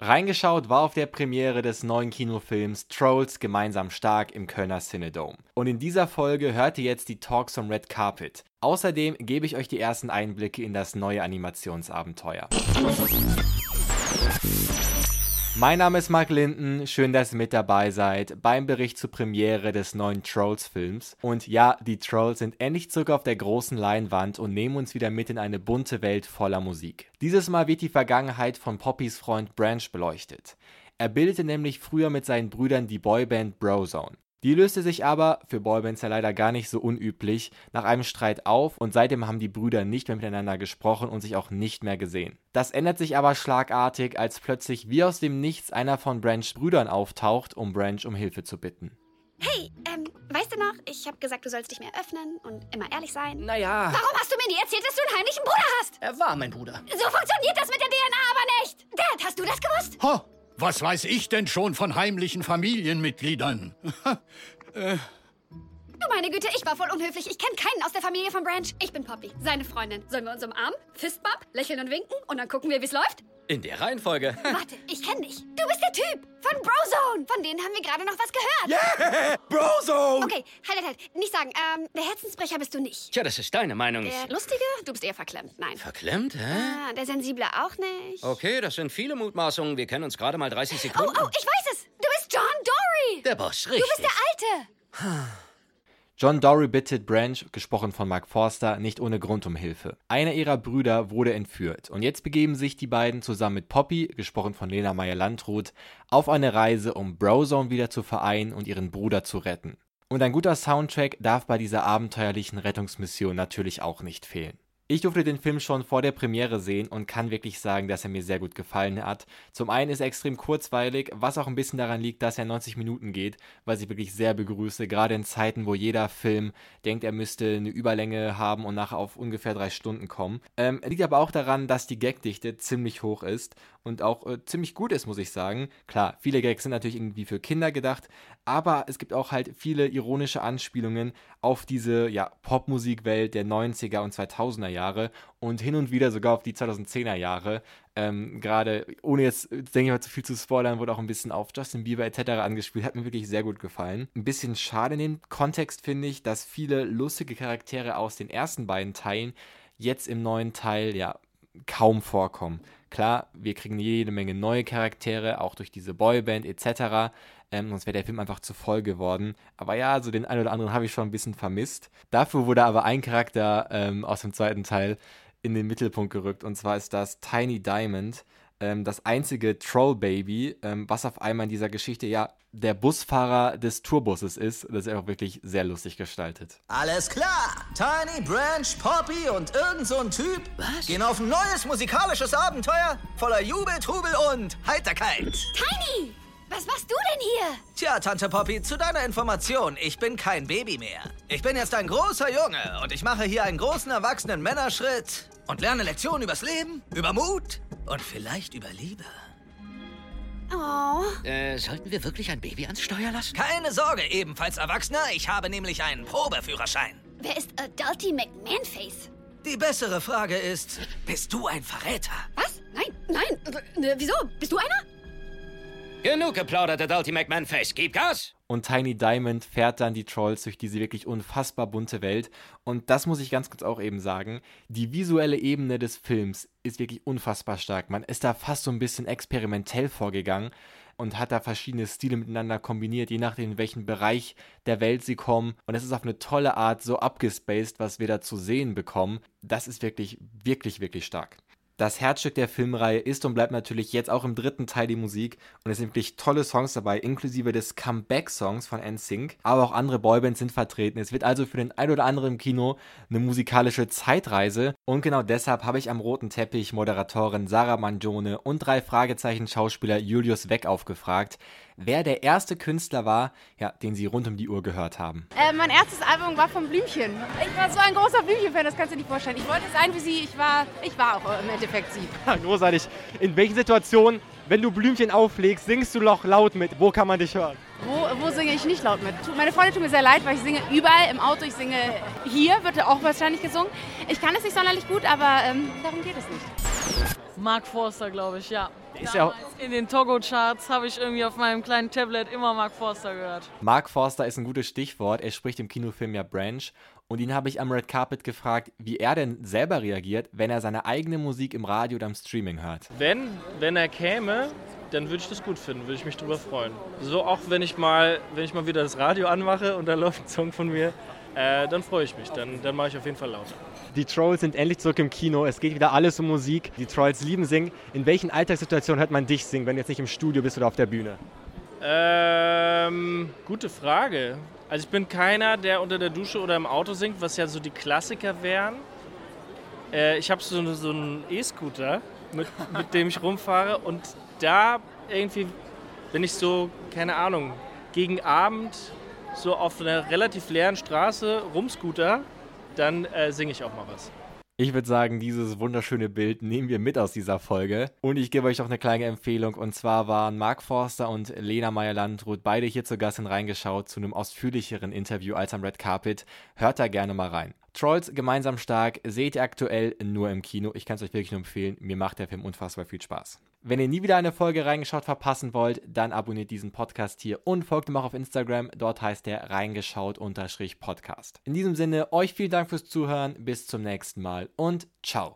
Reingeschaut war auf der Premiere des neuen Kinofilms Trolls gemeinsam stark im Kölner Cinedome. Und in dieser Folge hört ihr jetzt die Talks vom Red Carpet. Außerdem gebe ich euch die ersten Einblicke in das neue Animationsabenteuer. Mein Name ist Mark Linden, schön, dass ihr mit dabei seid beim Bericht zur Premiere des neuen Trolls-Films. Und ja, die Trolls sind endlich zurück auf der großen Leinwand und nehmen uns wieder mit in eine bunte Welt voller Musik. Dieses Mal wird die Vergangenheit von Poppys Freund Branch beleuchtet. Er bildete nämlich früher mit seinen Brüdern die Boyband Brozone. Die löste sich aber, für Boybands ja leider gar nicht so unüblich, nach einem Streit auf und seitdem haben die Brüder nicht mehr miteinander gesprochen und sich auch nicht mehr gesehen. Das ändert sich aber schlagartig, als plötzlich wie aus dem Nichts einer von Branchs Brüdern auftaucht, um Branch um Hilfe zu bitten. Hey, ähm, weißt du noch, ich habe gesagt, du sollst dich mehr öffnen und immer ehrlich sein. Naja. Warum hast du mir nie erzählt, dass du einen heimlichen Bruder hast? Er war mein Bruder. So funktioniert das mit der DNA aber nicht. Dad, hast du das gewusst? Ho, was weiß ich denn schon von heimlichen Familienmitgliedern? äh. Du meine Güte, ich war voll unhöflich. Ich kenne keinen aus der Familie von Branch. Ich bin Poppy, seine Freundin. Sollen wir uns umarmen, Fistbump, lächeln und winken und dann gucken wir, wie es läuft? In der Reihenfolge. Warte, ich kenne dich. Du bist der Typ von Brozone. Von denen haben wir gerade noch was gehört. Yeah, Brozone. Okay, halt, halt, halt. Nicht sagen. Ähm, der Herzensbrecher bist du nicht. Tja, das ist deine Meinung. Der Lustige? Du bist eher verklemmt. Nein. Verklemmt, hä? Ah, der Sensible auch nicht. Okay, das sind viele Mutmaßungen. Wir kennen uns gerade mal 30 Sekunden. Oh, oh, ich weiß es. Du bist John Dory. Der Boss, richtig. Du bist der Alte. John Dory bittet Branch, gesprochen von Mark Forster, nicht ohne Grund um Hilfe. Einer ihrer Brüder wurde entführt und jetzt begeben sich die beiden zusammen mit Poppy, gesprochen von Lena Meyer-Landrut, auf eine Reise, um Brozone wieder zu vereinen und ihren Bruder zu retten. Und ein guter Soundtrack darf bei dieser abenteuerlichen Rettungsmission natürlich auch nicht fehlen. Ich durfte den Film schon vor der Premiere sehen und kann wirklich sagen, dass er mir sehr gut gefallen hat. Zum einen ist er extrem kurzweilig, was auch ein bisschen daran liegt, dass er 90 Minuten geht, was ich wirklich sehr begrüße, gerade in Zeiten, wo jeder Film denkt, er müsste eine Überlänge haben und nachher auf ungefähr drei Stunden kommen. Ähm, liegt aber auch daran, dass die Gagdichte ziemlich hoch ist und auch äh, ziemlich gut ist, muss ich sagen. Klar, viele Gags sind natürlich irgendwie für Kinder gedacht, aber es gibt auch halt viele ironische Anspielungen auf diese ja, Popmusikwelt der 90er und 2000er Jahre und hin und wieder sogar auf die 2010er Jahre. Ähm, Gerade, ohne jetzt, denke ich mal, zu viel zu spoilern, wurde auch ein bisschen auf Justin Bieber etc. angespielt. Hat mir wirklich sehr gut gefallen. Ein bisschen schade in dem Kontext finde ich, dass viele lustige Charaktere aus den ersten beiden Teilen jetzt im neuen Teil ja kaum vorkommen. Klar, wir kriegen jede Menge neue Charaktere, auch durch diese Boyband etc. Ähm, sonst wäre der Film einfach zu voll geworden. Aber ja, so den einen oder anderen habe ich schon ein bisschen vermisst. Dafür wurde aber ein Charakter ähm, aus dem zweiten Teil in den Mittelpunkt gerückt. Und zwar ist das Tiny Diamond, ähm, das einzige Troll-Baby, ähm, was auf einmal in dieser Geschichte ja der Busfahrer des Tourbusses ist. Das ist auch wirklich sehr lustig gestaltet. Alles klar! Tiny, Branch, Poppy und irgend so ein Typ Was? gehen auf ein neues musikalisches Abenteuer voller Jubel, Trubel und Heiterkeit. Tiny! Was machst du denn hier? Tja, Tante Poppy, zu deiner Information, ich bin kein Baby mehr. Ich bin jetzt ein großer Junge und ich mache hier einen großen erwachsenen Männerschritt und lerne Lektionen übers Leben, über Mut und vielleicht über Liebe. Oh. Äh, sollten wir wirklich ein Baby ans Steuer lassen? Keine Sorge, ebenfalls Erwachsener, ich habe nämlich einen Probeführerschein. Wer ist Adulty McMahonface? Die bessere Frage ist, bist du ein Verräter? Was? Nein, nein. Wieso? Bist du einer? Genug geplaudert, Adulty McMahon-Face. Gib Gas! Und Tiny Diamond fährt dann die Trolls durch diese wirklich unfassbar bunte Welt. Und das muss ich ganz kurz auch eben sagen. Die visuelle Ebene des Films ist wirklich unfassbar stark. Man ist da fast so ein bisschen experimentell vorgegangen und hat da verschiedene Stile miteinander kombiniert, je nachdem, in welchen Bereich der Welt sie kommen. Und es ist auf eine tolle Art so abgespaced, was wir da zu sehen bekommen. Das ist wirklich, wirklich, wirklich stark. Das Herzstück der Filmreihe ist und bleibt natürlich jetzt auch im dritten Teil die Musik. Und es sind wirklich tolle Songs dabei, inklusive des Comeback-Songs von NSYNC, aber auch andere Boybands sind vertreten. Es wird also für den ein oder anderen im Kino eine musikalische Zeitreise. Und genau deshalb habe ich am roten Teppich Moderatorin Sarah Mangione und drei Fragezeichen Schauspieler Julius Weck aufgefragt, wer der erste Künstler war, ja, den sie rund um die Uhr gehört haben. Äh, mein erstes Album war von Blümchen. Ich war so ein großer Blümchen-Fan, das kannst du dir nicht vorstellen. Ich wollte sein wie sie, ich war, ich war auch im Endeffekt sie. Großartig. In welchen Situationen, wenn du Blümchen auflegst, singst du noch laut mit? Wo kann man dich hören? Wo, wo singe ich nicht laut mit? Meine Freunde tun mir sehr leid, weil ich singe überall im Auto. Ich singe hier, wird auch wahrscheinlich gesungen. Ich kann es nicht sonderlich gut, aber ähm, darum geht es nicht. Mark Forster, glaube ich, ja. Ist ja auch, In den Togo-Charts habe ich irgendwie auf meinem kleinen Tablet immer Mark Forster gehört. Mark Forster ist ein gutes Stichwort. Er spricht im Kinofilm ja Branch. Und ihn habe ich am Red Carpet gefragt, wie er denn selber reagiert, wenn er seine eigene Musik im Radio oder im Streaming hört. Wenn, wenn er käme, dann würde ich das gut finden, würde ich mich drüber freuen. So auch wenn ich mal, wenn ich mal wieder das Radio anmache und da läuft ein Song von mir, äh, dann freue ich mich, dann, dann mache ich auf jeden Fall lauter. Die Trolls sind endlich zurück im Kino. Es geht wieder alles um Musik. Die Trolls lieben singen. In welchen Alltagssituationen hört man dich singen, wenn du jetzt nicht im Studio bist oder auf der Bühne? Ähm, gute Frage. Also ich bin keiner, der unter der Dusche oder im Auto singt, was ja so die Klassiker wären. Äh, ich habe so, so einen E-Scooter, mit, mit dem ich rumfahre und da irgendwie, wenn ich so, keine Ahnung, gegen Abend so auf einer relativ leeren Straße rumscooter, dann äh, singe ich auch mal was. Ich würde sagen, dieses wunderschöne Bild nehmen wir mit aus dieser Folge. Und ich gebe euch auch eine kleine Empfehlung. Und zwar waren Mark Forster und Lena Meyer-Landrut beide hier zu Gast in reingeschaut zu einem ausführlicheren Interview als am Red Carpet. Hört da gerne mal rein. Trolls gemeinsam stark seht ihr aktuell nur im Kino. Ich kann es euch wirklich nur empfehlen. Mir macht der Film unfassbar viel Spaß. Wenn ihr nie wieder eine Folge reingeschaut verpassen wollt, dann abonniert diesen Podcast hier und folgt ihm auch auf Instagram. Dort heißt er reingeschaut-podcast. In diesem Sinne, euch vielen Dank fürs Zuhören. Bis zum nächsten Mal und ciao.